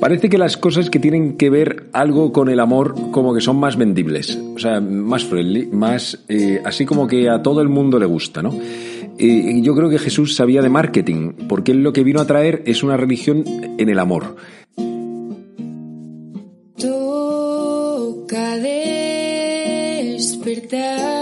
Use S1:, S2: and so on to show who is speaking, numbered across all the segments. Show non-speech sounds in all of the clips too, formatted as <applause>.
S1: Parece que las cosas que tienen que ver algo con el amor como que son más vendibles, o sea, más friendly, más eh, así como que a todo el mundo le gusta, ¿no? Eh, yo creo que Jesús sabía de marketing, porque él lo que vino a traer es una religión en el amor.
S2: Toca despertar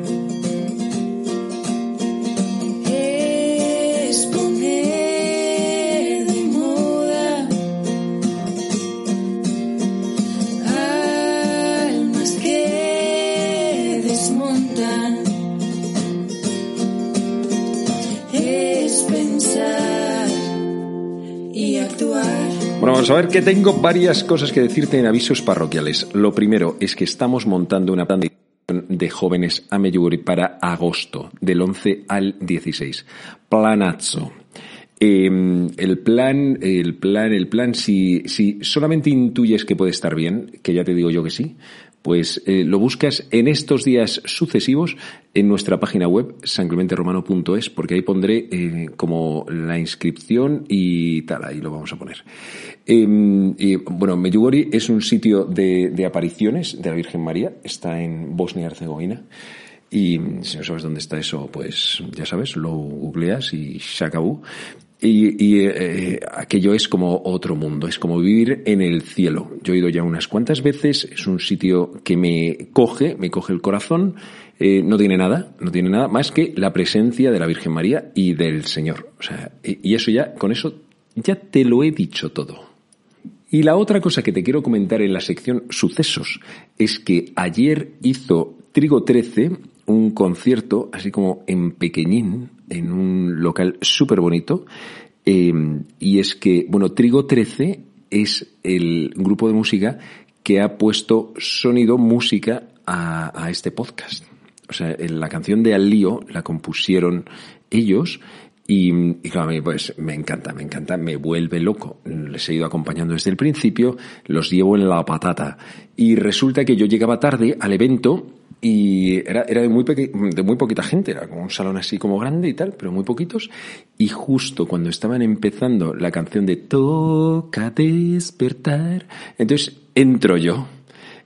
S2: Que
S1: tengo varias cosas que decirte en avisos parroquiales. Lo primero es que estamos montando una plan de jóvenes a Medjugorje para agosto, del 11 al 16. Planazo. Eh, el plan, el plan, el plan, si, si solamente intuyes que puede estar bien, que ya te digo yo que sí, pues eh, lo buscas en estos días sucesivos en nuestra página web sanclementeromano.es porque ahí pondré eh, como la inscripción y tal, ahí lo vamos a poner. Eh, y, bueno, Medjugorje es un sitio de, de apariciones de la Virgen María, está en Bosnia y Herzegovina. Y si no sabes dónde está eso, pues ya sabes, lo googleas y se acabó. Y, y eh, aquello es como otro mundo, es como vivir en el cielo. Yo he ido ya unas cuantas veces, es un sitio que me coge, me coge el corazón, eh, no tiene nada, no tiene nada más que la presencia de la Virgen María y del Señor. O sea, y, eso ya, con eso ya te lo he dicho todo. Y la otra cosa que te quiero comentar en la sección sucesos es que ayer hizo Trigo 13 un concierto así como en pequeñín, en un local súper bonito. Eh, y es que, bueno, Trigo 13 es el grupo de música que ha puesto sonido, música a, a este podcast. O sea, la canción de Al Lío la compusieron ellos y, y, claro, a mí pues me encanta, me encanta, me vuelve loco. Les he ido acompañando desde el principio, los llevo en la patata. Y resulta que yo llegaba tarde al evento y era, era de, muy peque de muy poquita gente, era como un salón así como grande y tal, pero muy poquitos. Y justo cuando estaban empezando la canción de Toca despertar, entonces entro yo.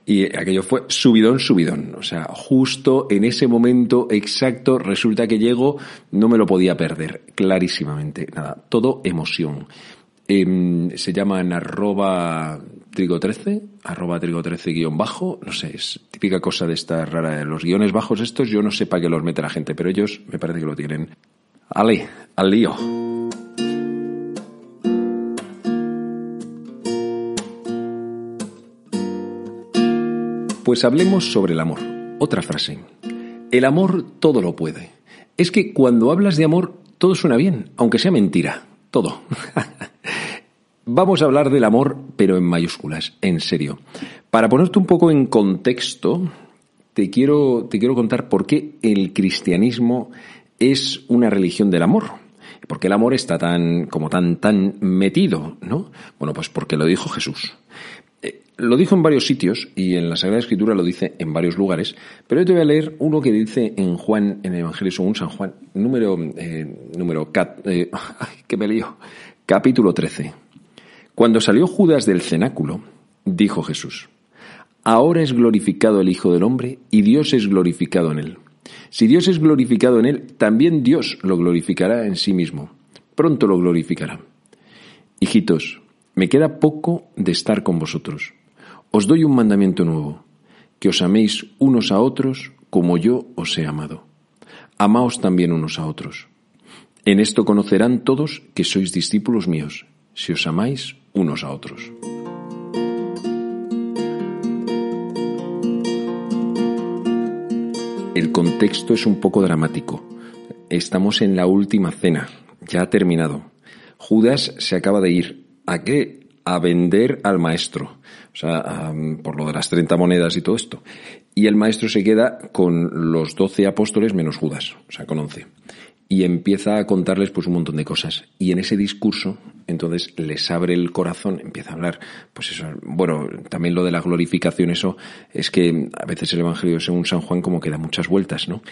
S1: Y aquello fue subidón, subidón. O sea, justo en ese momento exacto resulta que llego, no me lo podía perder, clarísimamente. Nada, todo emoción. Eh, se llaman arroba trigo13, arroba trigo13 guion bajo, no sé, es típica cosa de esta rara. Los guiones bajos estos yo no sé para qué los mete la gente, pero ellos me parece que lo tienen. Ale, al lío. Pues hablemos sobre el amor. Otra frase. El amor todo lo puede. Es que cuando hablas de amor todo suena bien, aunque sea mentira. Todo. <laughs> Vamos a hablar del amor, pero en mayúsculas, en serio. Para ponerte un poco en contexto, te quiero, te quiero contar por qué el cristianismo es una religión del amor. ¿Por qué el amor está tan, como tan, tan metido, no? Bueno, pues porque lo dijo Jesús. Eh, lo dijo en varios sitios y en la Sagrada Escritura lo dice en varios lugares, pero yo te voy a leer uno que dice en Juan, en el Evangelio según San Juan, número, eh, número, cat, eh, <laughs> que me lío, capítulo 13. Cuando salió Judas del cenáculo, dijo Jesús, Ahora es glorificado el Hijo del Hombre y Dios es glorificado en él. Si Dios es glorificado en él, también Dios lo glorificará en sí mismo. Pronto lo glorificará. Hijitos, me queda poco de estar con vosotros. Os doy un mandamiento nuevo, que os améis unos a otros como yo os he amado. Amaos también unos a otros. En esto conocerán todos que sois discípulos míos, si os amáis unos a otros. El contexto es un poco dramático. Estamos en la última cena, ya ha terminado. Judas se acaba de ir. ¿A qué? a vender al maestro, o sea, por lo de las 30 monedas y todo esto. Y el maestro se queda con los 12 apóstoles menos Judas, o sea, con 11 y empieza a contarles pues un montón de cosas. Y en ese discurso, entonces les abre el corazón, empieza a hablar, pues eso, bueno, también lo de la glorificación, eso es que a veces el Evangelio según San Juan como que da muchas vueltas, ¿no?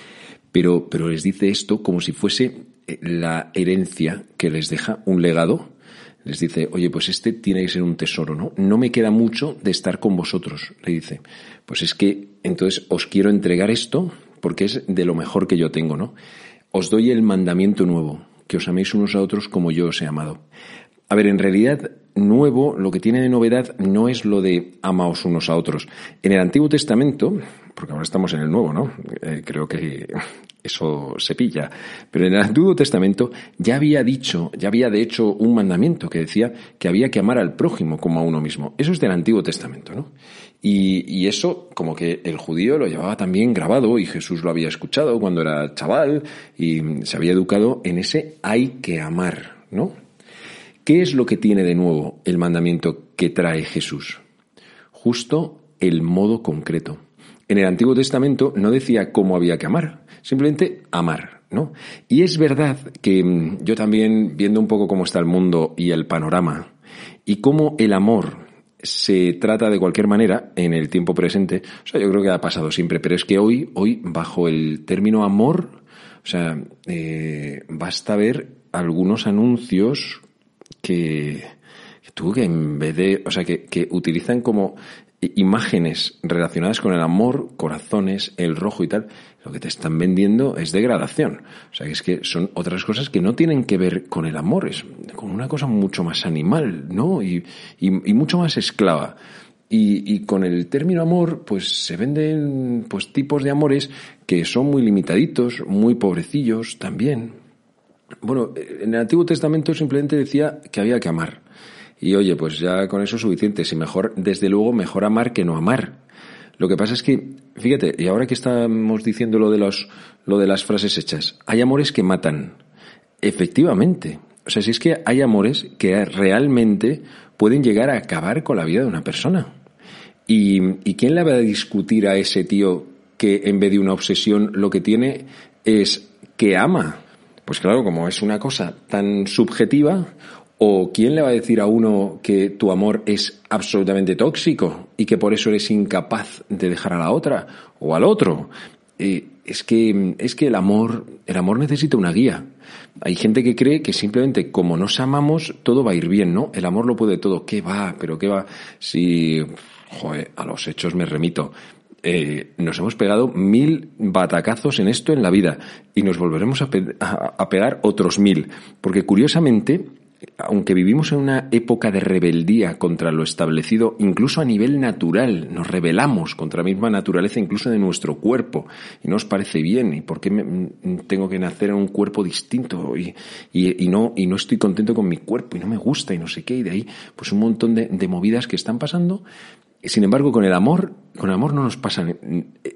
S1: Pero, pero les dice esto como si fuese eh, la herencia que les deja un legado. Les dice, oye, pues este tiene que ser un tesoro, ¿no? No me queda mucho de estar con vosotros, le dice. Pues es que entonces os quiero entregar esto porque es de lo mejor que yo tengo, ¿no? Os doy el mandamiento nuevo, que os améis unos a otros como yo os he amado. A ver, en realidad, nuevo, lo que tiene de novedad no es lo de amaos unos a otros. En el Antiguo Testamento, porque ahora estamos en el Nuevo, ¿no? Eh, creo que eso se pilla. Pero en el Antiguo Testamento ya había dicho, ya había de hecho un mandamiento que decía que había que amar al prójimo como a uno mismo. Eso es del Antiguo Testamento, ¿no? Y, eso como que el judío lo llevaba también grabado y Jesús lo había escuchado cuando era chaval y se había educado en ese hay que amar, ¿no? ¿Qué es lo que tiene de nuevo el mandamiento que trae Jesús? Justo el modo concreto. En el Antiguo Testamento no decía cómo había que amar, simplemente amar, ¿no? Y es verdad que mm, yo también, viendo un poco cómo está el mundo y el panorama, y cómo el amor se trata de cualquier manera en el tiempo presente. O sea, yo creo que ha pasado siempre, pero es que hoy, hoy, bajo el término amor, o sea, eh, basta ver algunos anuncios que, que tú que en vez de, o sea, que, que utilizan como imágenes relacionadas con el amor, corazones, el rojo y tal, lo que te están vendiendo es degradación. O sea, que es que son otras cosas que no tienen que ver con el amor, es con una cosa mucho más animal, ¿no? Y, mucho más esclava. Y, y, con el término amor, pues se venden pues tipos de amores que son muy limitaditos, muy pobrecillos también. Bueno, en el Antiguo Testamento simplemente decía que había que amar. Y oye, pues ya con eso es suficiente. Si mejor, desde luego, mejor amar que no amar. Lo que pasa es que, fíjate, y ahora que estamos diciendo lo de los, lo de las frases hechas, hay amores que matan. Efectivamente. O sea, si es que hay amores que realmente pueden llegar a acabar con la vida de una persona. ¿Y, y quién le va a discutir a ese tío que en vez de una obsesión lo que tiene es que ama? Pues claro, como es una cosa tan subjetiva, ¿O quién le va a decir a uno que tu amor es absolutamente tóxico y que por eso eres incapaz de dejar a la otra o al otro? Eh, es que es que el amor el amor necesita una guía. Hay gente que cree que simplemente como nos amamos todo va a ir bien, ¿no? El amor lo puede todo. ¿Qué va? Pero qué va si joder, a los hechos me remito. Eh, nos hemos pegado mil batacazos en esto en la vida y nos volveremos a, a pegar otros mil. Porque curiosamente, aunque vivimos en una época de rebeldía contra lo establecido, incluso a nivel natural, nos rebelamos contra la misma naturaleza, incluso de nuestro cuerpo, y no os parece bien, y por qué tengo que nacer en un cuerpo distinto, y, no, y no estoy contento con mi cuerpo, y no me gusta, y no sé qué, y de ahí, pues un montón de, movidas que están pasando. Sin embargo, con el amor, con el amor no nos pasa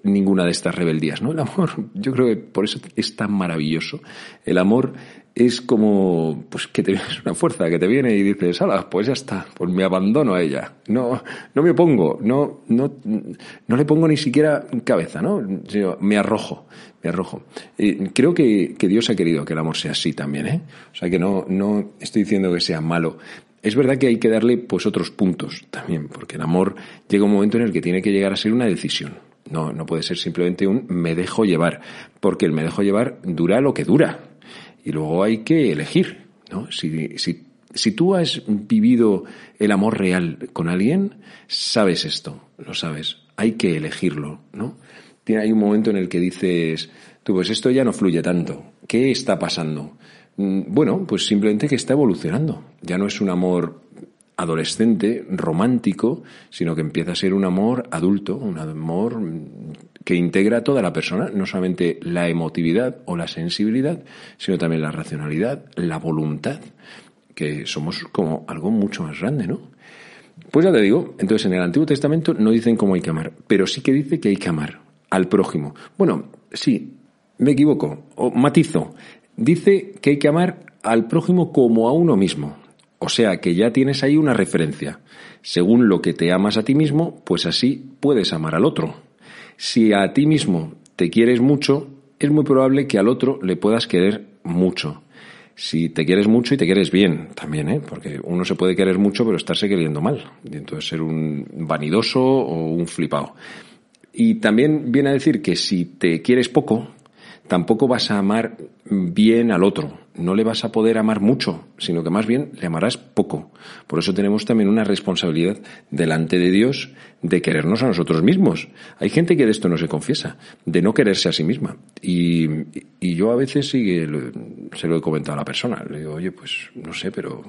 S1: ninguna de estas rebeldías, ¿no? El amor, <laughs> yo creo que por eso es tan maravilloso. El amor es como pues que te <laughs> es una fuerza que te viene y dices, ala, pues ya está, pues me abandono a ella. No, no me opongo, no, no, no le pongo ni siquiera cabeza, ¿no? me arrojo, me arrojo. Y creo que, que Dios ha querido que el amor sea así también, ¿eh? O sea que no, no estoy diciendo que sea malo. Es verdad que hay que darle pues otros puntos también, porque el amor llega un momento en el que tiene que llegar a ser una decisión. No, no puede ser simplemente un me dejo llevar, porque el me dejo llevar dura lo que dura. Y luego hay que elegir, ¿no? Si, si, si tú has vivido el amor real con alguien, sabes esto, lo sabes. Hay que elegirlo, ¿no? Tiene hay un momento en el que dices, tú, pues esto ya no fluye tanto. ¿Qué está pasando? Mm, bueno, pues simplemente que está evolucionando. Ya no es un amor adolescente, romántico, sino que empieza a ser un amor adulto, un amor que integra a toda la persona, no solamente la emotividad o la sensibilidad, sino también la racionalidad, la voluntad, que somos como algo mucho más grande, ¿no? Pues ya te digo, entonces en el Antiguo Testamento no dicen cómo hay que amar, pero sí que dice que hay que amar al prójimo. Bueno, sí, me equivoco, o matizo. Dice que hay que amar al prójimo como a uno mismo. O sea que ya tienes ahí una referencia. Según lo que te amas a ti mismo, pues así puedes amar al otro. Si a ti mismo te quieres mucho, es muy probable que al otro le puedas querer mucho. Si te quieres mucho y te quieres bien también, ¿eh? porque uno se puede querer mucho pero estarse queriendo mal. Y entonces ser un vanidoso o un flipado. Y también viene a decir que si te quieres poco, tampoco vas a amar bien al otro, no le vas a poder amar mucho, sino que más bien le amarás poco. Por eso tenemos también una responsabilidad delante de Dios de querernos a nosotros mismos. Hay gente que de esto no se confiesa, de no quererse a sí misma. Y, yo a veces sí se lo he comentado a la persona. Le digo, oye, pues no sé, pero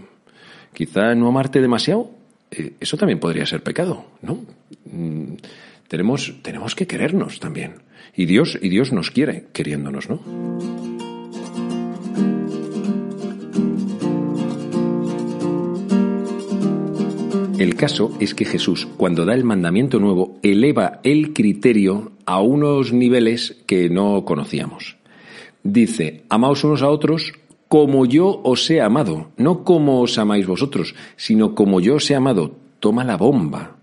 S1: quizá no amarte demasiado, eh, eso también podría ser pecado, ¿no? Mm, tenemos, tenemos que querernos también. Y Dios, y Dios nos quiere queriéndonos, ¿no? El caso es que Jesús, cuando da el mandamiento nuevo, eleva el criterio a unos niveles que no conocíamos. Dice, amaos unos a otros como yo os he amado, no como os amáis vosotros, sino como yo os he amado. Toma la bomba.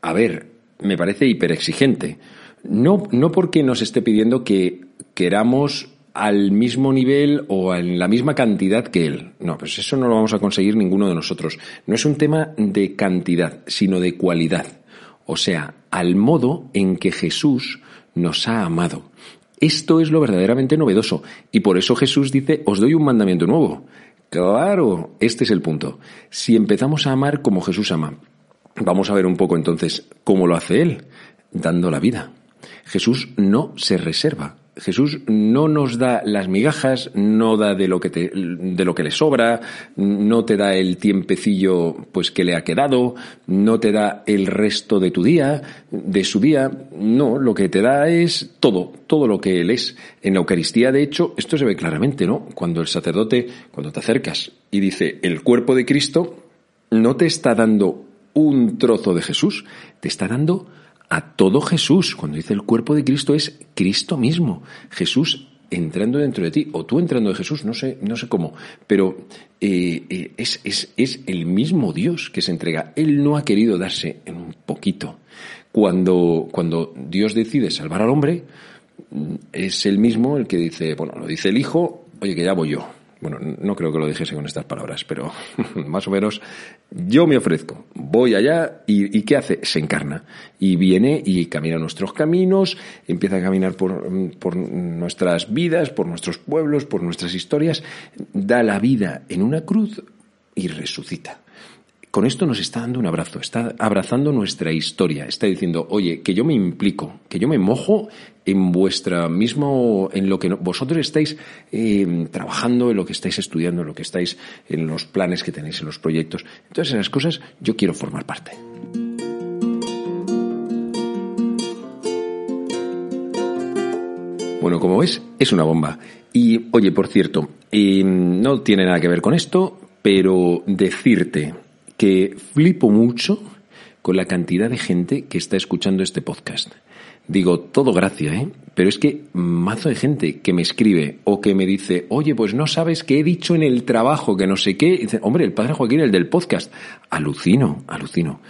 S1: A ver, me parece hiperexigente. No, no porque nos esté pidiendo que queramos al mismo nivel o en la misma cantidad que él. No, pues eso no lo vamos a conseguir ninguno de nosotros. No es un tema de cantidad, sino de cualidad. O sea, al modo en que Jesús nos ha amado. Esto es lo verdaderamente novedoso. Y por eso Jesús dice, os doy un mandamiento nuevo. Claro, este es el punto. Si empezamos a amar como Jesús ama, vamos a ver un poco entonces cómo lo hace Él, dando la vida. Jesús no se reserva. Jesús no nos da las migajas, no da de lo que te, de lo que le sobra, no te da el tiempecillo pues que le ha quedado, no te da el resto de tu día, de su día, no, lo que te da es todo, todo lo que él es. En la Eucaristía, de hecho, esto se ve claramente, ¿no? Cuando el sacerdote, cuando te acercas y dice el cuerpo de Cristo, no te está dando un trozo de Jesús, te está dando a todo Jesús. Cuando dice el cuerpo de Cristo es Cristo mismo. Jesús entrando dentro de ti, o tú entrando de Jesús, no sé, no sé cómo, pero eh, eh, es, es, es el mismo Dios que se entrega. Él no ha querido darse en un poquito. Cuando, cuando Dios decide salvar al hombre, mm, es el mismo el que dice, bueno, lo dice el Hijo, oye, que ya voy yo. Bueno, no creo que lo dijese con estas palabras, pero <laughs> más o menos yo me ofrezco, voy allá y, ¿qué hace? Se encarna y viene y camina nuestros caminos, empieza a caminar por, por nuestras vidas, por nuestros pueblos, por nuestras historias, da la vida en una cruz y resucita con esto nos está dando un abrazo, está abrazando nuestra historia, está diciendo, oye, que yo me implico, que yo me mojo en vuestra mismo, en lo que vosotros estáis eh, trabajando, en lo que estáis estudiando, en lo que estáis, en los planes que tenéis, en los proyectos. Entonces, en las cosas, yo quiero formar parte. Bueno, como ves, es una bomba. Y, oye, por cierto, eh, no tiene nada que ver con esto, pero decirte que flipo mucho con la cantidad de gente que está escuchando este podcast. Digo, todo gracia, ¿eh? Pero es que mazo de gente que me escribe o que me dice, oye, pues no sabes qué he dicho en el trabajo, que no sé qué. dice, hombre, el padre Joaquín, el del podcast. Alucino, alucino.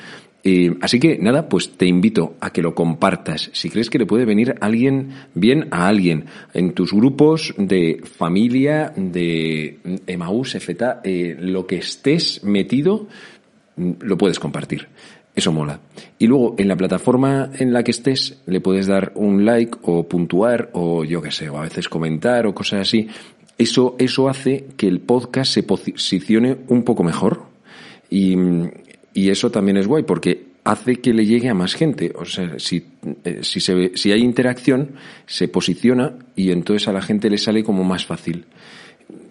S1: Eh, así que nada, pues te invito a que lo compartas. Si crees que le puede venir alguien bien a alguien, en tus grupos de familia, de Emaús, FETA, eh, lo que estés metido, lo puedes compartir. Eso mola. Y luego, en la plataforma en la que estés, le puedes dar un like o puntuar o yo qué sé, o a veces comentar o cosas así. Eso, eso hace que el podcast se posicione un poco mejor. Y, y eso también es guay porque hace que le llegue a más gente. O sea, si, eh, si, se, si hay interacción, se posiciona y entonces a la gente le sale como más fácil.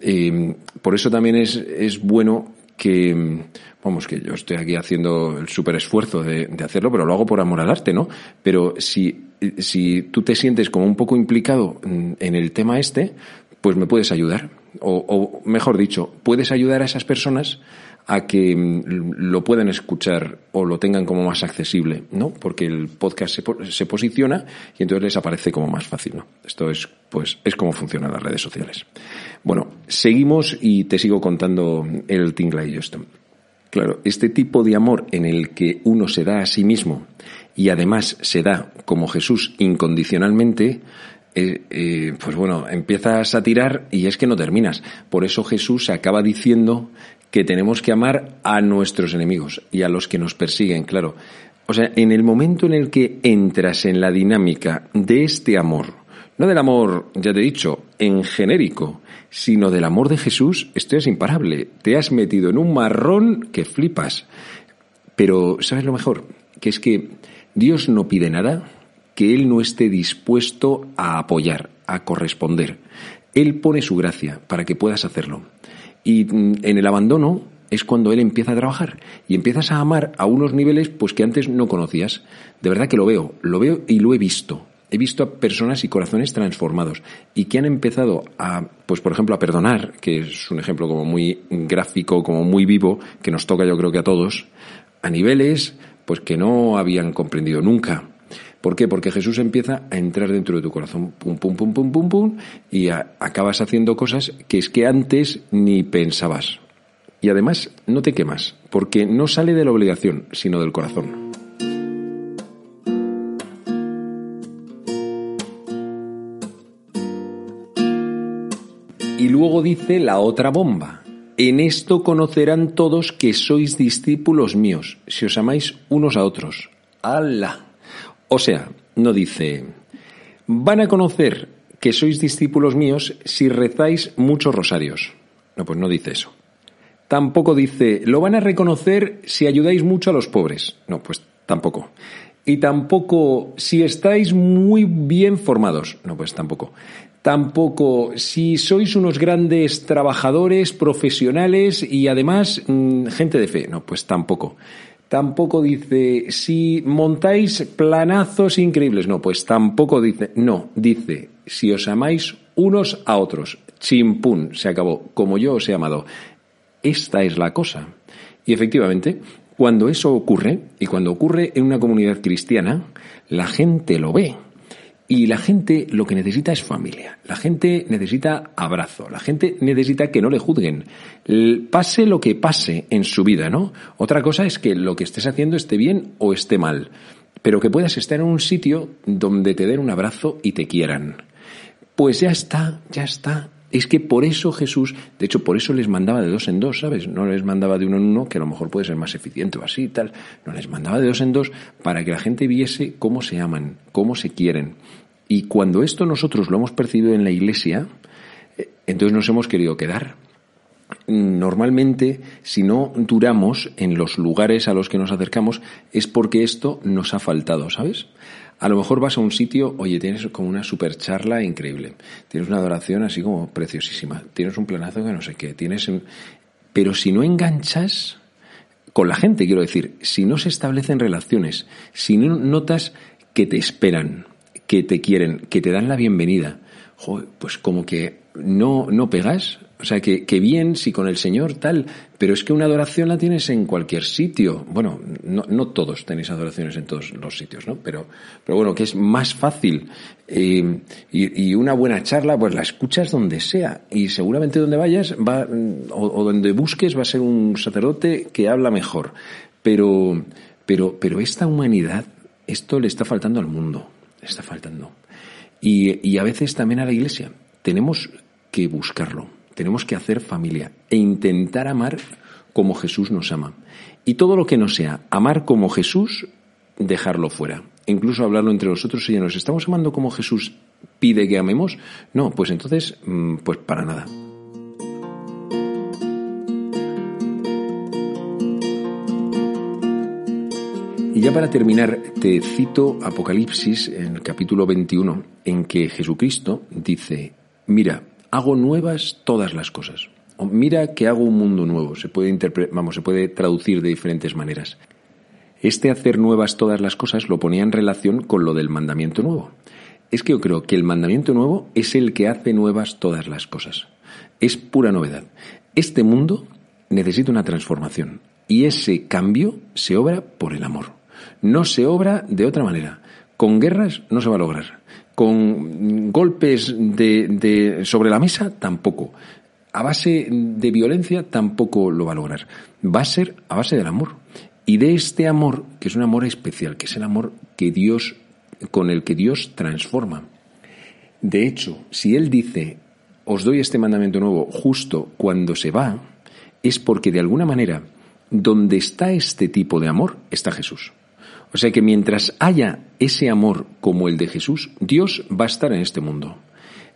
S1: Eh, por eso también es, es bueno que, vamos, que yo estoy aquí haciendo el súper esfuerzo de, hacerlo, pero lo hago por amor al arte, ¿no? Pero si, si tú te sientes como un poco implicado en el tema este, pues me puedes ayudar. O, mejor dicho, puedes ayudar a esas personas a que mm, lo puedan escuchar o lo tengan como más accesible, ¿no? Porque el podcast se, se posiciona y entonces les aparece como más fácil, ¿no? Esto es, pues, es como funcionan las redes sociales. Bueno, seguimos y te sigo contando el Tingla y esto. Claro, este tipo de amor en el que uno se da a sí mismo y además se da como Jesús incondicionalmente, eh, eh, pues bueno, empiezas a tirar y es que no terminas. Por eso Jesús acaba diciendo que tenemos que amar a nuestros enemigos y a los que nos persiguen, claro. O sea, en el momento en el que entras en la dinámica de este amor, no del amor, ya te he dicho, en genérico, sino del amor de Jesús, esto es imparable. Te has metido en un marrón que flipas. Pero, ¿sabes lo mejor? Que es que Dios no pide nada que Él no esté dispuesto a apoyar, a corresponder. Él pone su gracia para que puedas hacerlo. Y mm, en el abandono es cuando Él empieza a trabajar y empiezas a amar a unos niveles pues que antes no conocías. De verdad que lo veo, lo veo y lo he visto he visto a personas y corazones transformados y que han empezado a, pues por ejemplo, a perdonar, que es un ejemplo como muy gráfico, como muy vivo, que nos toca yo creo que a todos, a niveles pues que no habían comprendido nunca. ¿Por qué? Porque Jesús empieza a entrar dentro de tu corazón, pum, pum, pum, pum, pum, pum, y acabas haciendo cosas que es que antes ni pensabas. Y además no te quemas, porque no sale de la obligación, sino del corazón. Y luego dice la otra bomba. En esto conocerán todos que sois discípulos míos, si os amáis unos a otros. ¡Hala! O sea, no dice, van a conocer que sois discípulos míos si rezáis muchos rosarios. No, pues no dice eso. Tampoco dice, lo van a reconocer si ayudáis mucho a los pobres. No, pues tampoco. Y tampoco si estáis muy bien formados. No, pues tampoco. Tampoco si sois unos grandes trabajadores, profesionales y además mm, gente de fe. No, pues tampoco. Tampoco dice si montáis planazos increíbles. No, pues tampoco dice. No, dice si os amáis unos a otros. Chimpún, se acabó. Como yo os he amado. Esta es la cosa. Y efectivamente, cuando eso ocurre, y cuando ocurre en una comunidad cristiana, la gente lo ve y la gente lo que necesita es familia. La gente necesita abrazo. La gente necesita que no le juzguen. Pase lo que pase en su vida, ¿no? Otra cosa es que lo que estés haciendo esté bien o esté mal. Pero que puedas estar en un sitio donde te den un abrazo y te quieran. Pues ya está, ya está. Es que por eso Jesús, de hecho, por eso les mandaba de dos en dos, ¿sabes? No les mandaba de uno en uno, que a lo mejor puede ser más eficiente o así y tal. No les mandaba de dos en dos para que la gente viese cómo se aman, cómo se quieren. Y cuando esto nosotros lo hemos percibido en la iglesia, eh, entonces nos hemos querido quedar. Normalmente, si no duramos en los lugares a los que nos acercamos, es porque esto nos ha faltado, ¿sabes? A lo mejor vas a un sitio, oye, tienes como una super charla increíble, tienes una adoración así como preciosísima, tienes un planazo que no sé qué, tienes... Pero si no enganchas con la gente, quiero decir, si no se establecen relaciones, si no notas que te esperan, que te quieren, que te dan la bienvenida, pues como que no, no pegas, o sea, que, que, bien, si con el Señor tal, pero es que una adoración la tienes en cualquier sitio. Bueno, no, no todos tenéis adoraciones en todos los sitios, ¿no? Pero, pero bueno, que es más fácil. Eh, y, y, una buena charla, pues la escuchas donde sea. Y seguramente donde vayas va, o, o, donde busques va a ser un sacerdote que habla mejor. Pero, pero, pero esta humanidad, esto le está faltando al mundo. Le está faltando. Y, y a veces también a la iglesia. Tenemos que buscarlo tenemos que hacer familia e intentar amar como Jesús nos ama. Y todo lo que no sea amar como Jesús, dejarlo fuera. incluso hablarlo entre nosotros, y ¿nos estamos amando como Jesús pide que amemos? No, pues entonces, mm, pues para nada. Y ya para terminar, te cito Apocalipsis en el capítulo 21, en que Jesucristo dice, mira, hago nuevas todas las cosas. mira que hago un mundo nuevo. Se puede vamos, se puede traducir de diferentes maneras. Este hacer nuevas todas las cosas lo ponía en relación con lo del mandamiento nuevo. Es que yo creo que el mandamiento nuevo es el que hace nuevas todas las cosas. Es pura novedad. Este mundo necesita una transformación. Y ese cambio se obra por el amor. No se obra de otra manera. Con guerras no se va a lograr. Con golpes de, sobre la mesa tampoco. A base de violencia tampoco lo va a lograr. Va a ser a base del amor. Y de este amor, que es un amor especial, que es el amor que Dios, con el que Dios transforma. De hecho, si Él dice, os doy este mandamiento nuevo justo cuando se va, es porque de alguna manera, donde está este tipo de amor, está Jesús. O sea que mientras haya ese amor como el de Jesús, Dios va a estar en este mundo.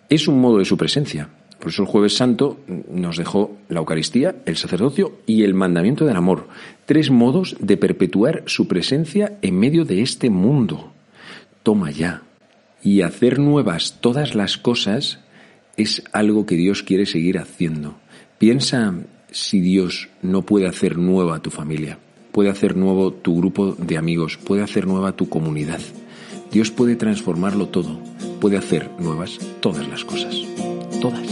S1: Es un modo de su presencia. Por eso el jueves santo nos dejó la Eucaristía, el sacerdocio y el mandamiento del amor. Tres modos de perpetuar su presencia en medio de este mundo. Toma ya. Y hacer nuevas todas las cosas es algo que Dios quiere seguir haciendo. Piensa si Dios no puede hacer nueva tu familia puede hacer nuevo tu grupo de amigos, puede hacer nueva tu comunidad. Dios puede transformarlo todo, puede hacer nuevas todas las cosas. Todas,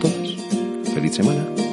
S1: todas. Feliz semana.